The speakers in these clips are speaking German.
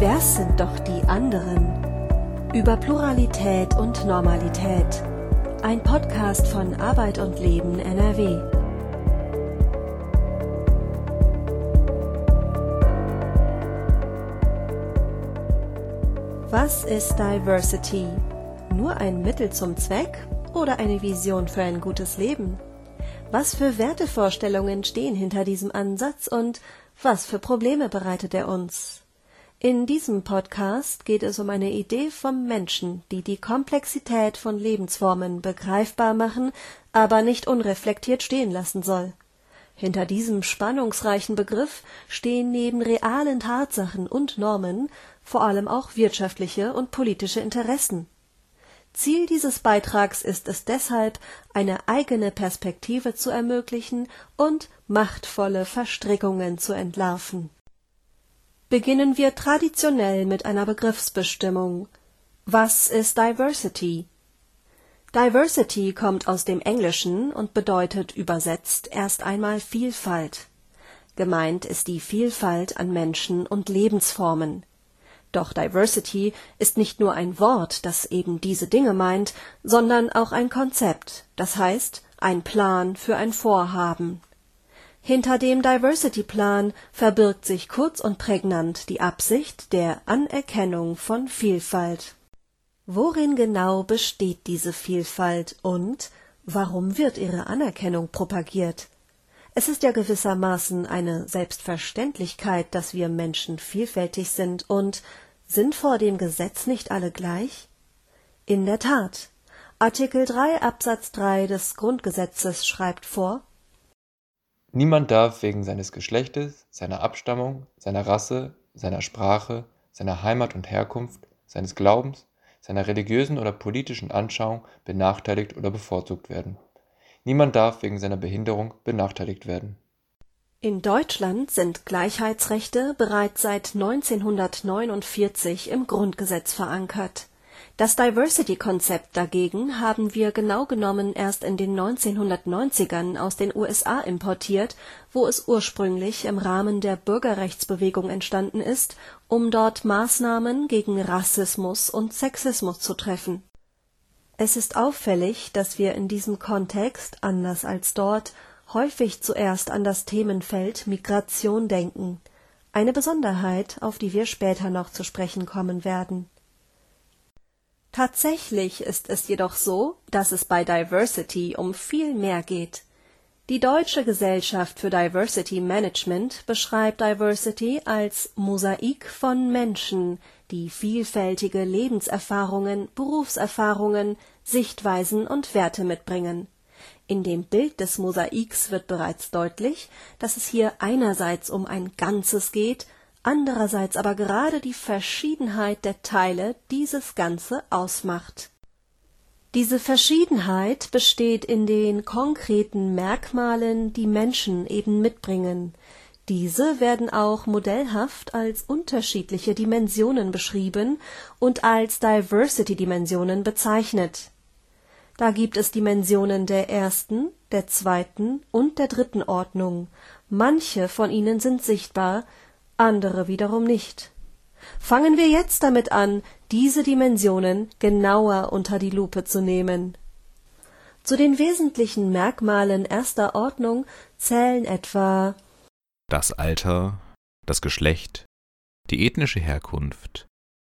Wer sind doch die anderen? Über Pluralität und Normalität. Ein Podcast von Arbeit und Leben NRW. Was ist Diversity? Nur ein Mittel zum Zweck oder eine Vision für ein gutes Leben? Was für Wertevorstellungen stehen hinter diesem Ansatz und was für Probleme bereitet er uns? In diesem Podcast geht es um eine Idee vom Menschen, die die Komplexität von Lebensformen begreifbar machen, aber nicht unreflektiert stehen lassen soll. Hinter diesem spannungsreichen Begriff stehen neben realen Tatsachen und Normen vor allem auch wirtschaftliche und politische Interessen. Ziel dieses Beitrags ist es deshalb, eine eigene Perspektive zu ermöglichen und machtvolle Verstrickungen zu entlarven. Beginnen wir traditionell mit einer Begriffsbestimmung. Was ist Diversity? Diversity kommt aus dem Englischen und bedeutet übersetzt erst einmal Vielfalt. Gemeint ist die Vielfalt an Menschen und Lebensformen. Doch Diversity ist nicht nur ein Wort, das eben diese Dinge meint, sondern auch ein Konzept, das heißt ein Plan für ein Vorhaben. Hinter dem Diversity-Plan verbirgt sich kurz und prägnant die Absicht der Anerkennung von Vielfalt. Worin genau besteht diese Vielfalt und warum wird ihre Anerkennung propagiert? Es ist ja gewissermaßen eine Selbstverständlichkeit, dass wir Menschen vielfältig sind und sind vor dem Gesetz nicht alle gleich? In der Tat. Artikel 3 Absatz 3 des Grundgesetzes schreibt vor Niemand darf wegen seines Geschlechtes, seiner Abstammung, seiner Rasse, seiner Sprache, seiner Heimat und Herkunft, seines Glaubens, seiner religiösen oder politischen Anschauung benachteiligt oder bevorzugt werden Niemand darf wegen seiner Behinderung benachteiligt werden. In Deutschland sind Gleichheitsrechte bereits seit 1949 im Grundgesetz verankert. Das Diversity-Konzept dagegen haben wir genau genommen erst in den 1990ern aus den USA importiert, wo es ursprünglich im Rahmen der Bürgerrechtsbewegung entstanden ist, um dort Maßnahmen gegen Rassismus und Sexismus zu treffen es ist auffällig, dass wir in diesem Kontext, anders als dort, häufig zuerst an das Themenfeld Migration denken, eine Besonderheit, auf die wir später noch zu sprechen kommen werden. Tatsächlich ist es jedoch so, dass es bei Diversity um viel mehr geht. Die Deutsche Gesellschaft für Diversity Management beschreibt Diversity als Mosaik von Menschen, die vielfältige Lebenserfahrungen, Berufserfahrungen, Sichtweisen und Werte mitbringen. In dem Bild des Mosaiks wird bereits deutlich, dass es hier einerseits um ein Ganzes geht, andererseits aber gerade die Verschiedenheit der Teile dieses Ganze ausmacht. Diese Verschiedenheit besteht in den konkreten Merkmalen, die Menschen eben mitbringen, diese werden auch modellhaft als unterschiedliche Dimensionen beschrieben und als Diversity-Dimensionen bezeichnet. Da gibt es Dimensionen der ersten, der zweiten und der dritten Ordnung, manche von ihnen sind sichtbar, andere wiederum nicht. Fangen wir jetzt damit an, diese Dimensionen genauer unter die Lupe zu nehmen. Zu den wesentlichen Merkmalen erster Ordnung zählen etwa das Alter, das Geschlecht, die ethnische Herkunft,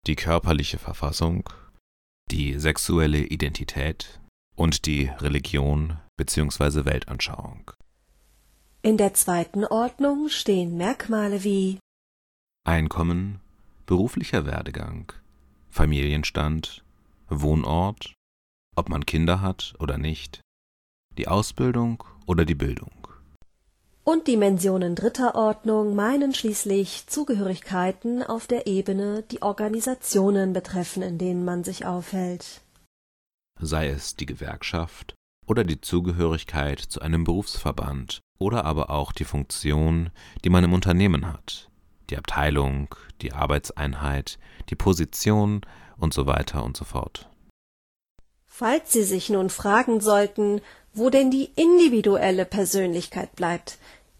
die körperliche Verfassung, die sexuelle Identität und die Religion bzw. Weltanschauung. In der zweiten Ordnung stehen Merkmale wie Einkommen, beruflicher Werdegang, Familienstand, Wohnort, ob man Kinder hat oder nicht, die Ausbildung oder die Bildung und Dimensionen dritter Ordnung meinen schließlich Zugehörigkeiten auf der Ebene, die Organisationen betreffen, in denen man sich aufhält. Sei es die Gewerkschaft oder die Zugehörigkeit zu einem Berufsverband oder aber auch die Funktion, die man im Unternehmen hat, die Abteilung, die Arbeitseinheit, die Position und so weiter und so fort. Falls Sie sich nun fragen sollten, wo denn die individuelle Persönlichkeit bleibt,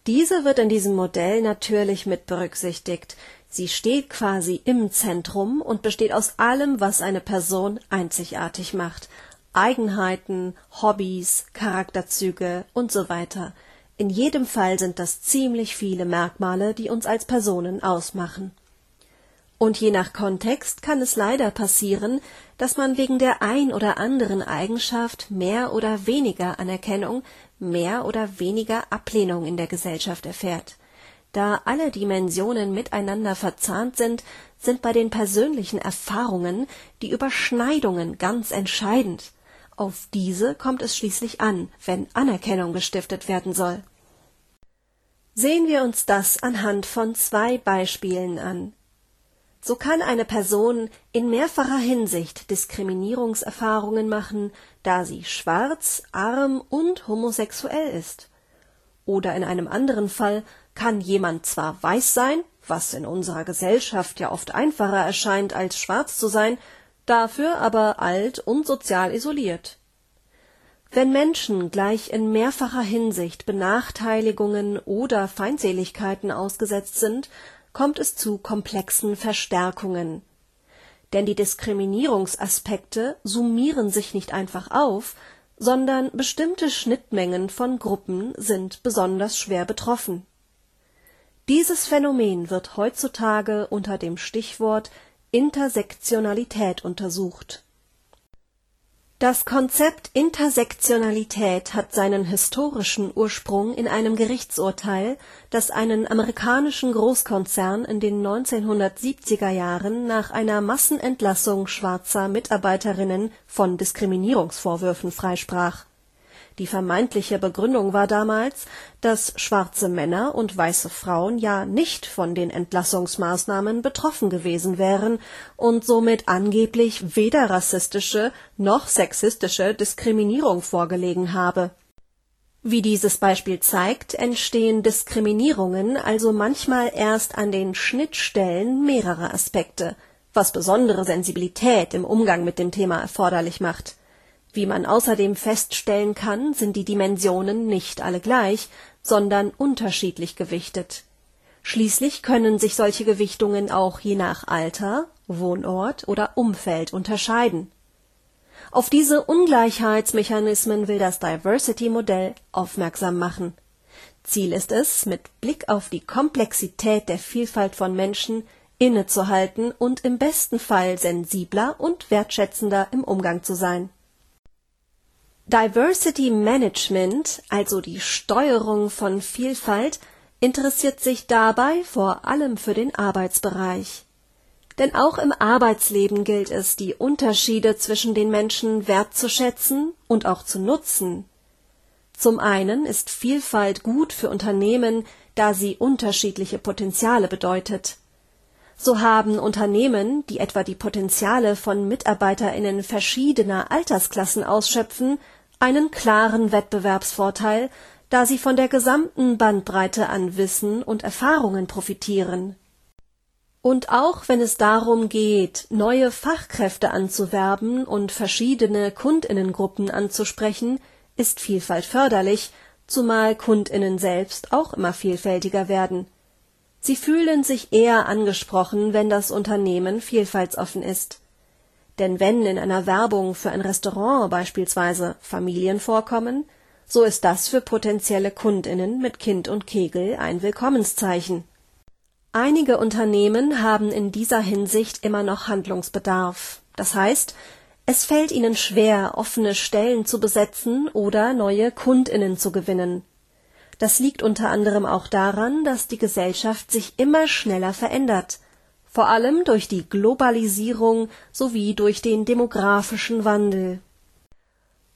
diese wird in diesem Modell natürlich mit berücksichtigt. Sie steht quasi im Zentrum und besteht aus allem, was eine Person einzigartig macht. Eigenheiten, Hobbys, Charakterzüge und so weiter. In jedem Fall sind das ziemlich viele Merkmale, die uns als Personen ausmachen. Und je nach Kontext kann es leider passieren, dass man wegen der ein oder anderen Eigenschaft mehr oder weniger Anerkennung, mehr oder weniger Ablehnung in der Gesellschaft erfährt. Da alle Dimensionen miteinander verzahnt sind, sind bei den persönlichen Erfahrungen die Überschneidungen ganz entscheidend. Auf diese kommt es schließlich an, wenn Anerkennung gestiftet werden soll. Sehen wir uns das anhand von zwei Beispielen an. So kann eine Person in mehrfacher Hinsicht Diskriminierungserfahrungen machen, da sie schwarz, arm und homosexuell ist. Oder in einem anderen Fall kann jemand zwar weiß sein, was in unserer Gesellschaft ja oft einfacher erscheint, als schwarz zu sein, dafür aber alt und sozial isoliert. Wenn Menschen gleich in mehrfacher Hinsicht Benachteiligungen oder Feindseligkeiten ausgesetzt sind, kommt es zu komplexen Verstärkungen. Denn die Diskriminierungsaspekte summieren sich nicht einfach auf, sondern bestimmte Schnittmengen von Gruppen sind besonders schwer betroffen dieses Phänomen wird heutzutage unter dem Stichwort Intersektionalität untersucht. Das Konzept Intersektionalität hat seinen historischen Ursprung in einem Gerichtsurteil, das einen amerikanischen Großkonzern in den 1970er Jahren nach einer Massenentlassung schwarzer Mitarbeiterinnen von Diskriminierungsvorwürfen freisprach die vermeintliche Begründung war damals, dass schwarze Männer und weiße Frauen ja nicht von den Entlassungsmaßnahmen betroffen gewesen wären und somit angeblich weder rassistische noch sexistische Diskriminierung vorgelegen habe. Wie dieses Beispiel zeigt, entstehen Diskriminierungen also manchmal erst an den Schnittstellen mehrerer Aspekte, was besondere Sensibilität im Umgang mit dem Thema erforderlich macht wie man außerdem feststellen kann, sind die Dimensionen nicht alle gleich, sondern unterschiedlich gewichtet. Schließlich können sich solche Gewichtungen auch je nach Alter, Wohnort oder Umfeld unterscheiden. Auf diese Ungleichheitsmechanismen will das Diversity-Modell aufmerksam machen. Ziel ist es, mit Blick auf die Komplexität der Vielfalt von Menschen innezuhalten und im besten Fall sensibler und wertschätzender im Umgang zu sein Diversity Management, also die Steuerung von Vielfalt, interessiert sich dabei vor allem für den Arbeitsbereich. Denn auch im Arbeitsleben gilt es, die Unterschiede zwischen den Menschen wertzuschätzen und auch zu nutzen. Zum einen ist Vielfalt gut für Unternehmen, da sie unterschiedliche Potenziale bedeutet. So haben Unternehmen, die etwa die Potenziale von Mitarbeiterinnen verschiedener Altersklassen ausschöpfen, einen klaren Wettbewerbsvorteil, da sie von der gesamten Bandbreite an Wissen und Erfahrungen profitieren. Und auch wenn es darum geht, neue Fachkräfte anzuwerben und verschiedene Kundinnengruppen anzusprechen, ist Vielfalt förderlich, zumal Kundinnen selbst auch immer vielfältiger werden. Sie fühlen sich eher angesprochen, wenn das Unternehmen vielfaltsoffen ist denn wenn in einer Werbung für ein Restaurant beispielsweise Familien vorkommen, so ist das für potenzielle Kundinnen mit Kind und Kegel ein Willkommenszeichen. Einige Unternehmen haben in dieser Hinsicht immer noch Handlungsbedarf. Das heißt, es fällt ihnen schwer, offene Stellen zu besetzen oder neue Kundinnen zu gewinnen. Das liegt unter anderem auch daran, dass die Gesellschaft sich immer schneller verändert vor allem durch die Globalisierung sowie durch den demografischen Wandel.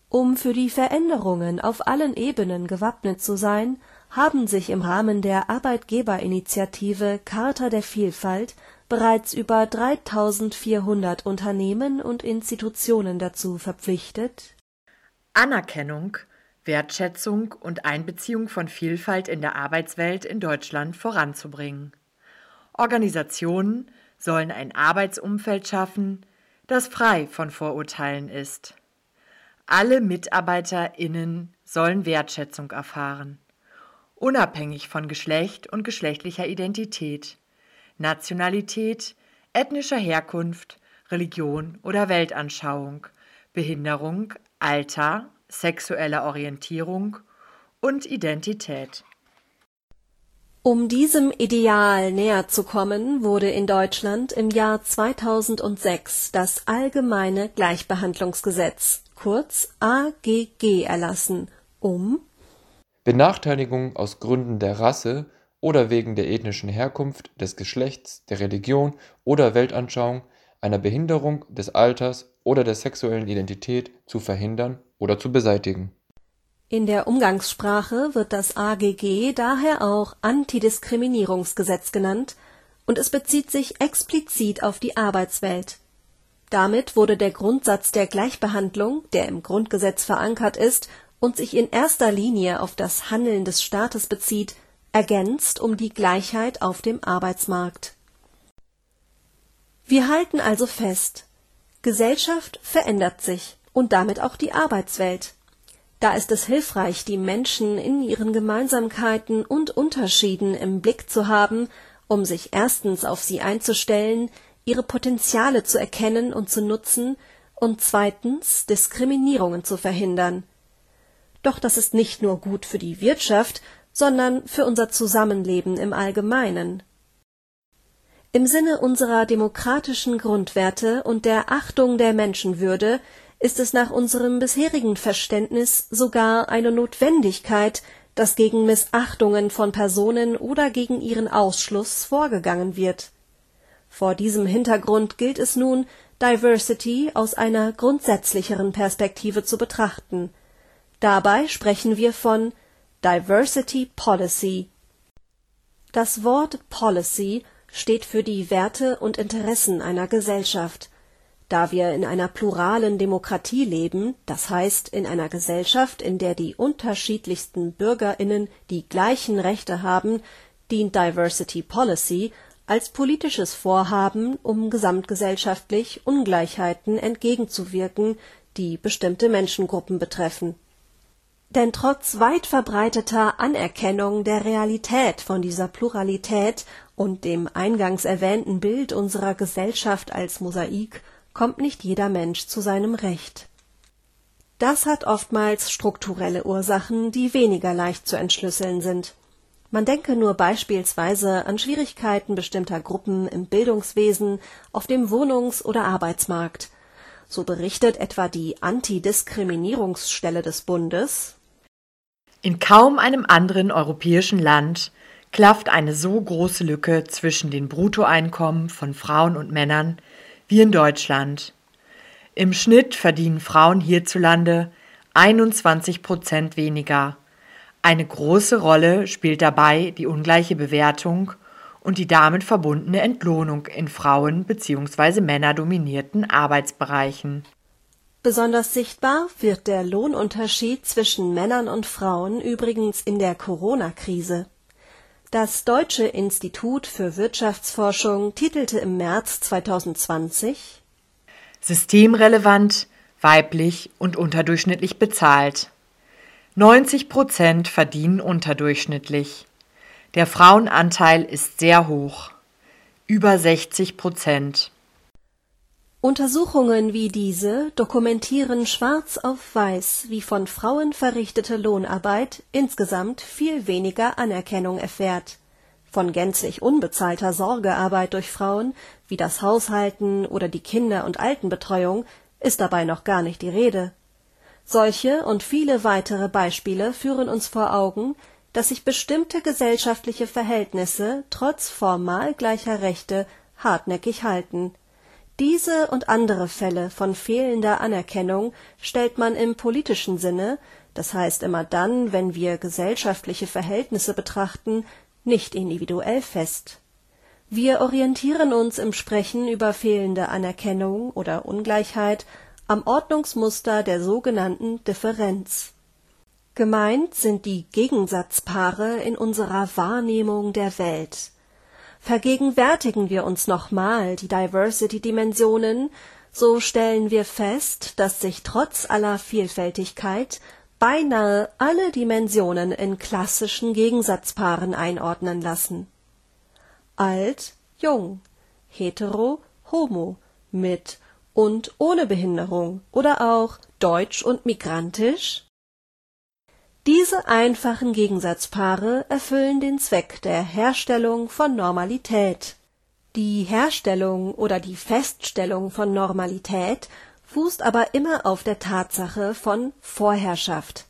Um für die Veränderungen auf allen Ebenen gewappnet zu sein, haben sich im Rahmen der Arbeitgeberinitiative Charta der Vielfalt bereits über 3400 Unternehmen und Institutionen dazu verpflichtet, Anerkennung, Wertschätzung und Einbeziehung von Vielfalt in der Arbeitswelt in Deutschland voranzubringen Organisationen sollen ein Arbeitsumfeld schaffen, das frei von Vorurteilen ist. Alle Mitarbeiterinnen sollen Wertschätzung erfahren, unabhängig von Geschlecht und geschlechtlicher Identität. Nationalität, ethnischer Herkunft, Religion oder Weltanschauung, Behinderung, Alter, sexueller Orientierung und Identität. Um diesem Ideal näher zu kommen, wurde in Deutschland im Jahr 2006 das Allgemeine Gleichbehandlungsgesetz kurz AGG erlassen, um Benachteiligung aus Gründen der Rasse oder wegen der ethnischen Herkunft, des Geschlechts, der Religion oder Weltanschauung, einer Behinderung, des Alters oder der sexuellen Identität zu verhindern oder zu beseitigen. In der Umgangssprache wird das AGG daher auch Antidiskriminierungsgesetz genannt und es bezieht sich explizit auf die Arbeitswelt. Damit wurde der Grundsatz der Gleichbehandlung, der im Grundgesetz verankert ist und sich in erster Linie auf das Handeln des Staates bezieht, ergänzt um die Gleichheit auf dem Arbeitsmarkt. Wir halten also fest, Gesellschaft verändert sich und damit auch die Arbeitswelt. Da ist es hilfreich, die Menschen in ihren Gemeinsamkeiten und Unterschieden im Blick zu haben, um sich erstens auf sie einzustellen, ihre Potenziale zu erkennen und zu nutzen und zweitens Diskriminierungen zu verhindern. Doch das ist nicht nur gut für die Wirtschaft, sondern für unser Zusammenleben im Allgemeinen. Im Sinne unserer demokratischen Grundwerte und der Achtung der Menschenwürde ist es nach unserem bisherigen Verständnis sogar eine Notwendigkeit, dass gegen Missachtungen von Personen oder gegen ihren Ausschluss vorgegangen wird. Vor diesem Hintergrund gilt es nun, Diversity aus einer grundsätzlicheren Perspektive zu betrachten. Dabei sprechen wir von Diversity Policy. Das Wort Policy steht für die Werte und Interessen einer Gesellschaft da wir in einer pluralen Demokratie leben, das heißt in einer Gesellschaft, in der die unterschiedlichsten Bürgerinnen die gleichen Rechte haben, dient Diversity Policy als politisches Vorhaben, um gesamtgesellschaftlich Ungleichheiten entgegenzuwirken, die bestimmte Menschengruppen betreffen. Denn trotz weit verbreiteter Anerkennung der Realität von dieser Pluralität und dem eingangs erwähnten Bild unserer Gesellschaft als Mosaik kommt nicht jeder Mensch zu seinem Recht. Das hat oftmals strukturelle Ursachen, die weniger leicht zu entschlüsseln sind. Man denke nur beispielsweise an Schwierigkeiten bestimmter Gruppen im Bildungswesen, auf dem Wohnungs- oder Arbeitsmarkt. So berichtet etwa die Antidiskriminierungsstelle des Bundes In kaum einem anderen europäischen Land klafft eine so große Lücke zwischen den Bruttoeinkommen von Frauen und Männern wie in Deutschland. Im Schnitt verdienen Frauen hierzulande 21 Prozent weniger. Eine große Rolle spielt dabei die ungleiche Bewertung und die damit verbundene Entlohnung in Frauen- bzw. männerdominierten Arbeitsbereichen. Besonders sichtbar wird der Lohnunterschied zwischen Männern und Frauen übrigens in der Corona-Krise. Das Deutsche Institut für Wirtschaftsforschung titelte im März 2020 Systemrelevant, weiblich und unterdurchschnittlich bezahlt. 90 Prozent verdienen unterdurchschnittlich. Der Frauenanteil ist sehr hoch. Über 60 Prozent. Untersuchungen wie diese dokumentieren schwarz auf weiß, wie von Frauen verrichtete Lohnarbeit insgesamt viel weniger Anerkennung erfährt. Von gänzlich unbezahlter Sorgearbeit durch Frauen, wie das Haushalten oder die Kinder und Altenbetreuung, ist dabei noch gar nicht die Rede. Solche und viele weitere Beispiele führen uns vor Augen, dass sich bestimmte gesellschaftliche Verhältnisse trotz formal gleicher Rechte hartnäckig halten diese und andere Fälle von fehlender Anerkennung stellt man im politischen Sinne, das heißt immer dann, wenn wir gesellschaftliche Verhältnisse betrachten, nicht individuell fest. Wir orientieren uns im Sprechen über fehlende Anerkennung oder Ungleichheit am Ordnungsmuster der sogenannten Differenz. Gemeint sind die Gegensatzpaare in unserer Wahrnehmung der Welt Vergegenwärtigen wir uns nochmal die Diversity-Dimensionen, so stellen wir fest, dass sich trotz aller Vielfältigkeit beinahe alle Dimensionen in klassischen Gegensatzpaaren einordnen lassen. Alt, jung, hetero, homo, mit und ohne Behinderung oder auch deutsch und migrantisch? Diese einfachen Gegensatzpaare erfüllen den Zweck der Herstellung von Normalität. Die Herstellung oder die Feststellung von Normalität fußt aber immer auf der Tatsache von Vorherrschaft.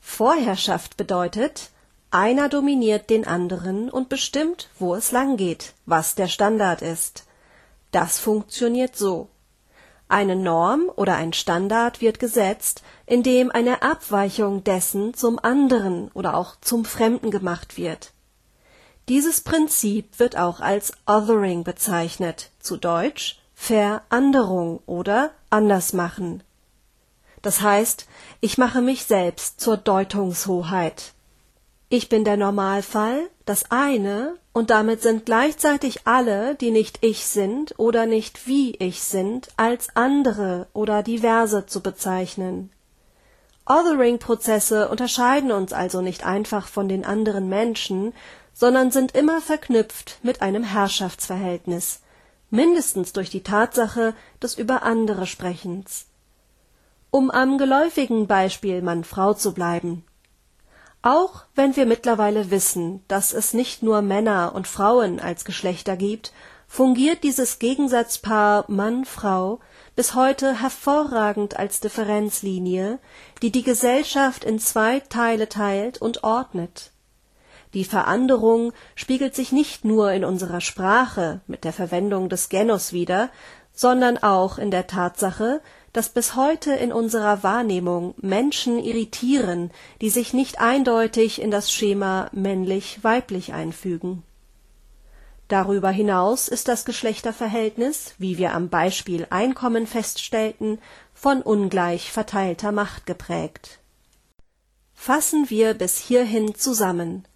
Vorherrschaft bedeutet, einer dominiert den anderen und bestimmt, wo es langgeht, was der Standard ist. Das funktioniert so. Eine Norm oder ein Standard wird gesetzt, indem eine Abweichung dessen zum anderen oder auch zum Fremden gemacht wird. Dieses Prinzip wird auch als Othering bezeichnet, zu Deutsch Veranderung oder Andersmachen. Das heißt, ich mache mich selbst zur Deutungshoheit. Ich bin der Normalfall, das eine, und damit sind gleichzeitig alle, die nicht ich sind oder nicht wie ich sind, als andere oder diverse zu bezeichnen. Othering-Prozesse unterscheiden uns also nicht einfach von den anderen Menschen, sondern sind immer verknüpft mit einem Herrschaftsverhältnis, mindestens durch die Tatsache des über andere Sprechens. Um am geläufigen Beispiel Mann-Frau zu bleiben, auch wenn wir mittlerweile wissen, dass es nicht nur Männer und Frauen als Geschlechter gibt, fungiert dieses Gegensatzpaar Mann-Frau bis heute hervorragend als Differenzlinie, die die Gesellschaft in zwei Teile teilt und ordnet. Die Veranderung spiegelt sich nicht nur in unserer Sprache mit der Verwendung des Genus wider, sondern auch in der Tatsache, dass bis heute in unserer Wahrnehmung Menschen irritieren, die sich nicht eindeutig in das Schema männlich-weiblich einfügen. Darüber hinaus ist das Geschlechterverhältnis, wie wir am Beispiel Einkommen feststellten, von ungleich verteilter Macht geprägt. Fassen wir bis hierhin zusammen.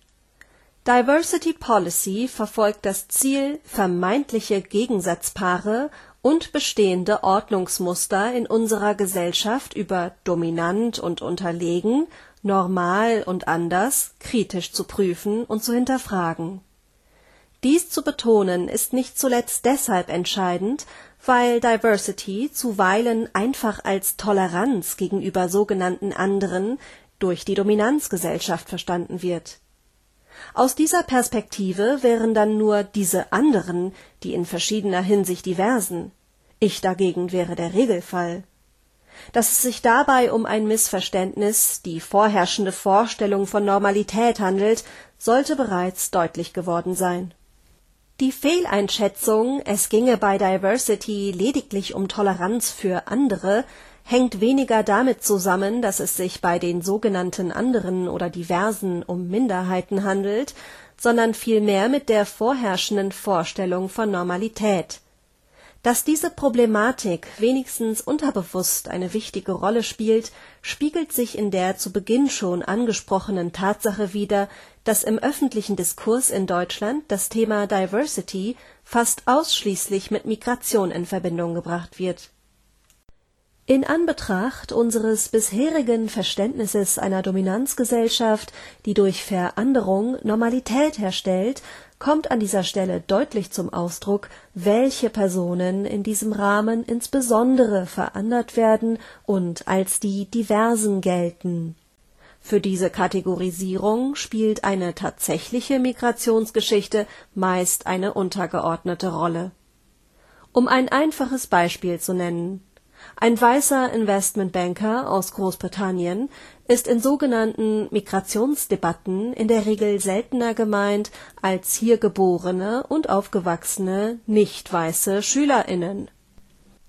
Diversity Policy verfolgt das Ziel, vermeintliche Gegensatzpaare und bestehende Ordnungsmuster in unserer Gesellschaft über dominant und unterlegen, normal und anders kritisch zu prüfen und zu hinterfragen. Dies zu betonen ist nicht zuletzt deshalb entscheidend, weil Diversity zuweilen einfach als Toleranz gegenüber sogenannten anderen durch die Dominanzgesellschaft verstanden wird aus dieser Perspektive wären dann nur diese anderen die in verschiedener Hinsicht diversen, ich dagegen wäre der Regelfall. Dass es sich dabei um ein Missverständnis, die vorherrschende Vorstellung von Normalität handelt, sollte bereits deutlich geworden sein. Die Fehleinschätzung, es ginge bei Diversity lediglich um Toleranz für andere, hängt weniger damit zusammen, dass es sich bei den sogenannten anderen oder diversen um Minderheiten handelt, sondern vielmehr mit der vorherrschenden Vorstellung von Normalität. Dass diese Problematik wenigstens unterbewusst eine wichtige Rolle spielt, spiegelt sich in der zu Beginn schon angesprochenen Tatsache wider, dass im öffentlichen Diskurs in Deutschland das Thema Diversity fast ausschließlich mit Migration in Verbindung gebracht wird in Anbetracht unseres bisherigen Verständnisses einer Dominanzgesellschaft, die durch Veranderung Normalität herstellt, kommt an dieser Stelle deutlich zum Ausdruck, welche Personen in diesem Rahmen insbesondere verandert werden und als die Diversen gelten. Für diese Kategorisierung spielt eine tatsächliche Migrationsgeschichte meist eine untergeordnete Rolle. Um ein einfaches Beispiel zu nennen ein weißer Investmentbanker aus Großbritannien ist in sogenannten Migrationsdebatten in der Regel seltener gemeint als hier geborene und aufgewachsene nicht-weiße SchülerInnen.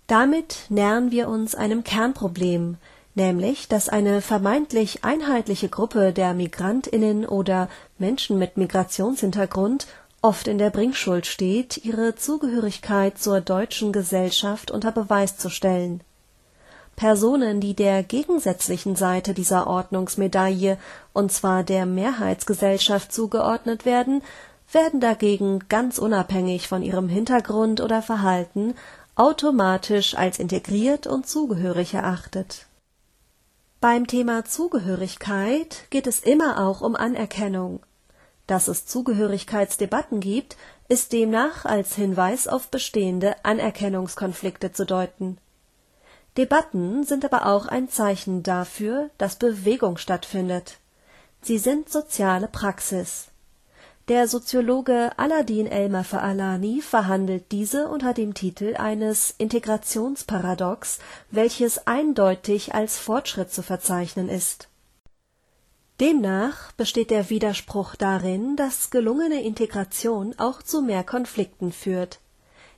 Damit nähern wir uns einem Kernproblem, nämlich dass eine vermeintlich einheitliche Gruppe der MigrantInnen oder Menschen mit Migrationshintergrund oft in der Bringschuld steht, ihre Zugehörigkeit zur deutschen Gesellschaft unter Beweis zu stellen Personen, die der gegensätzlichen Seite dieser Ordnungsmedaille, und zwar der Mehrheitsgesellschaft zugeordnet werden, werden dagegen ganz unabhängig von ihrem Hintergrund oder Verhalten automatisch als integriert und zugehörig erachtet. Beim Thema Zugehörigkeit geht es immer auch um Anerkennung. Dass es Zugehörigkeitsdebatten gibt, ist demnach als Hinweis auf bestehende Anerkennungskonflikte zu deuten. Debatten sind aber auch ein Zeichen dafür, dass Bewegung stattfindet. Sie sind soziale Praxis. Der Soziologe Aladin Elmer Faalani verhandelt diese unter dem Titel eines Integrationsparadox, welches eindeutig als Fortschritt zu verzeichnen ist Demnach besteht der Widerspruch darin, dass gelungene Integration auch zu mehr Konflikten führt,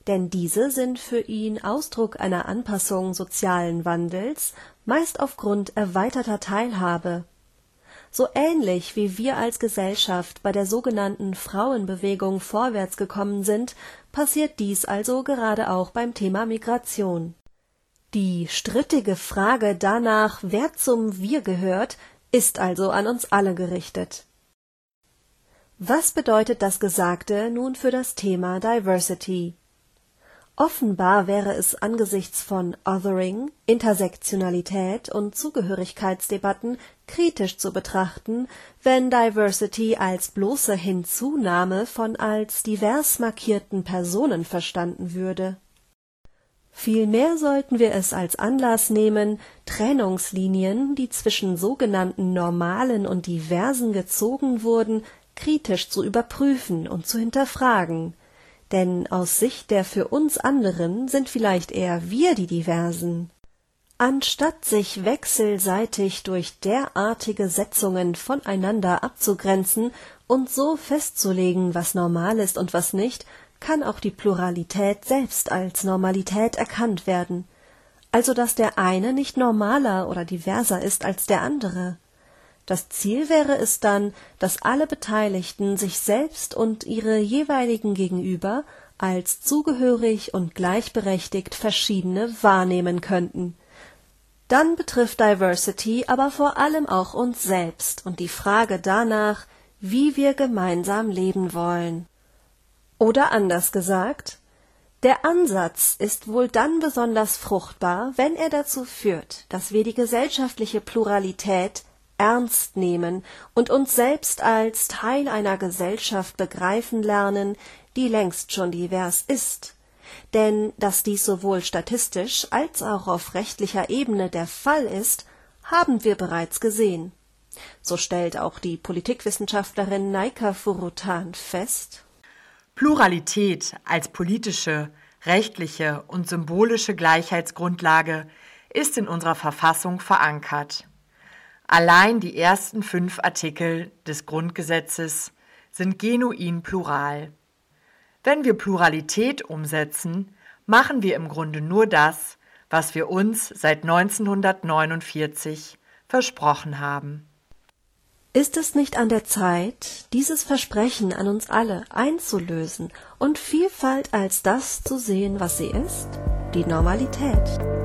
denn diese sind für ihn Ausdruck einer Anpassung sozialen Wandels, meist aufgrund erweiterter Teilhabe. So ähnlich wie wir als Gesellschaft bei der sogenannten Frauenbewegung vorwärts gekommen sind, passiert dies also gerade auch beim Thema Migration. Die strittige Frage danach, wer zum Wir gehört, ist also an uns alle gerichtet. Was bedeutet das Gesagte nun für das Thema Diversity? Offenbar wäre es angesichts von Othering, Intersektionalität und Zugehörigkeitsdebatten kritisch zu betrachten, wenn Diversity als bloße Hinzunahme von als divers markierten Personen verstanden würde Vielmehr sollten wir es als Anlass nehmen, Trennungslinien, die zwischen sogenannten Normalen und Diversen gezogen wurden, kritisch zu überprüfen und zu hinterfragen. Denn aus Sicht der für uns anderen sind vielleicht eher wir die Diversen. Anstatt sich wechselseitig durch derartige Setzungen voneinander abzugrenzen und so festzulegen, was normal ist und was nicht, kann auch die Pluralität selbst als Normalität erkannt werden, also dass der eine nicht normaler oder diverser ist als der andere. Das Ziel wäre es dann, dass alle Beteiligten sich selbst und ihre jeweiligen Gegenüber als zugehörig und gleichberechtigt verschiedene wahrnehmen könnten. Dann betrifft Diversity aber vor allem auch uns selbst und die Frage danach, wie wir gemeinsam leben wollen. Oder anders gesagt, der Ansatz ist wohl dann besonders fruchtbar, wenn er dazu führt, dass wir die gesellschaftliche Pluralität ernst nehmen und uns selbst als Teil einer Gesellschaft begreifen lernen, die längst schon divers ist. Denn dass dies sowohl statistisch als auch auf rechtlicher Ebene der Fall ist, haben wir bereits gesehen. So stellt auch die Politikwissenschaftlerin Naika Furutan fest Pluralität als politische, rechtliche und symbolische Gleichheitsgrundlage ist in unserer Verfassung verankert. Allein die ersten fünf Artikel des Grundgesetzes sind genuin plural. Wenn wir Pluralität umsetzen, machen wir im Grunde nur das, was wir uns seit 1949 versprochen haben. Ist es nicht an der Zeit, dieses Versprechen an uns alle einzulösen und Vielfalt als das zu sehen, was sie ist, die Normalität?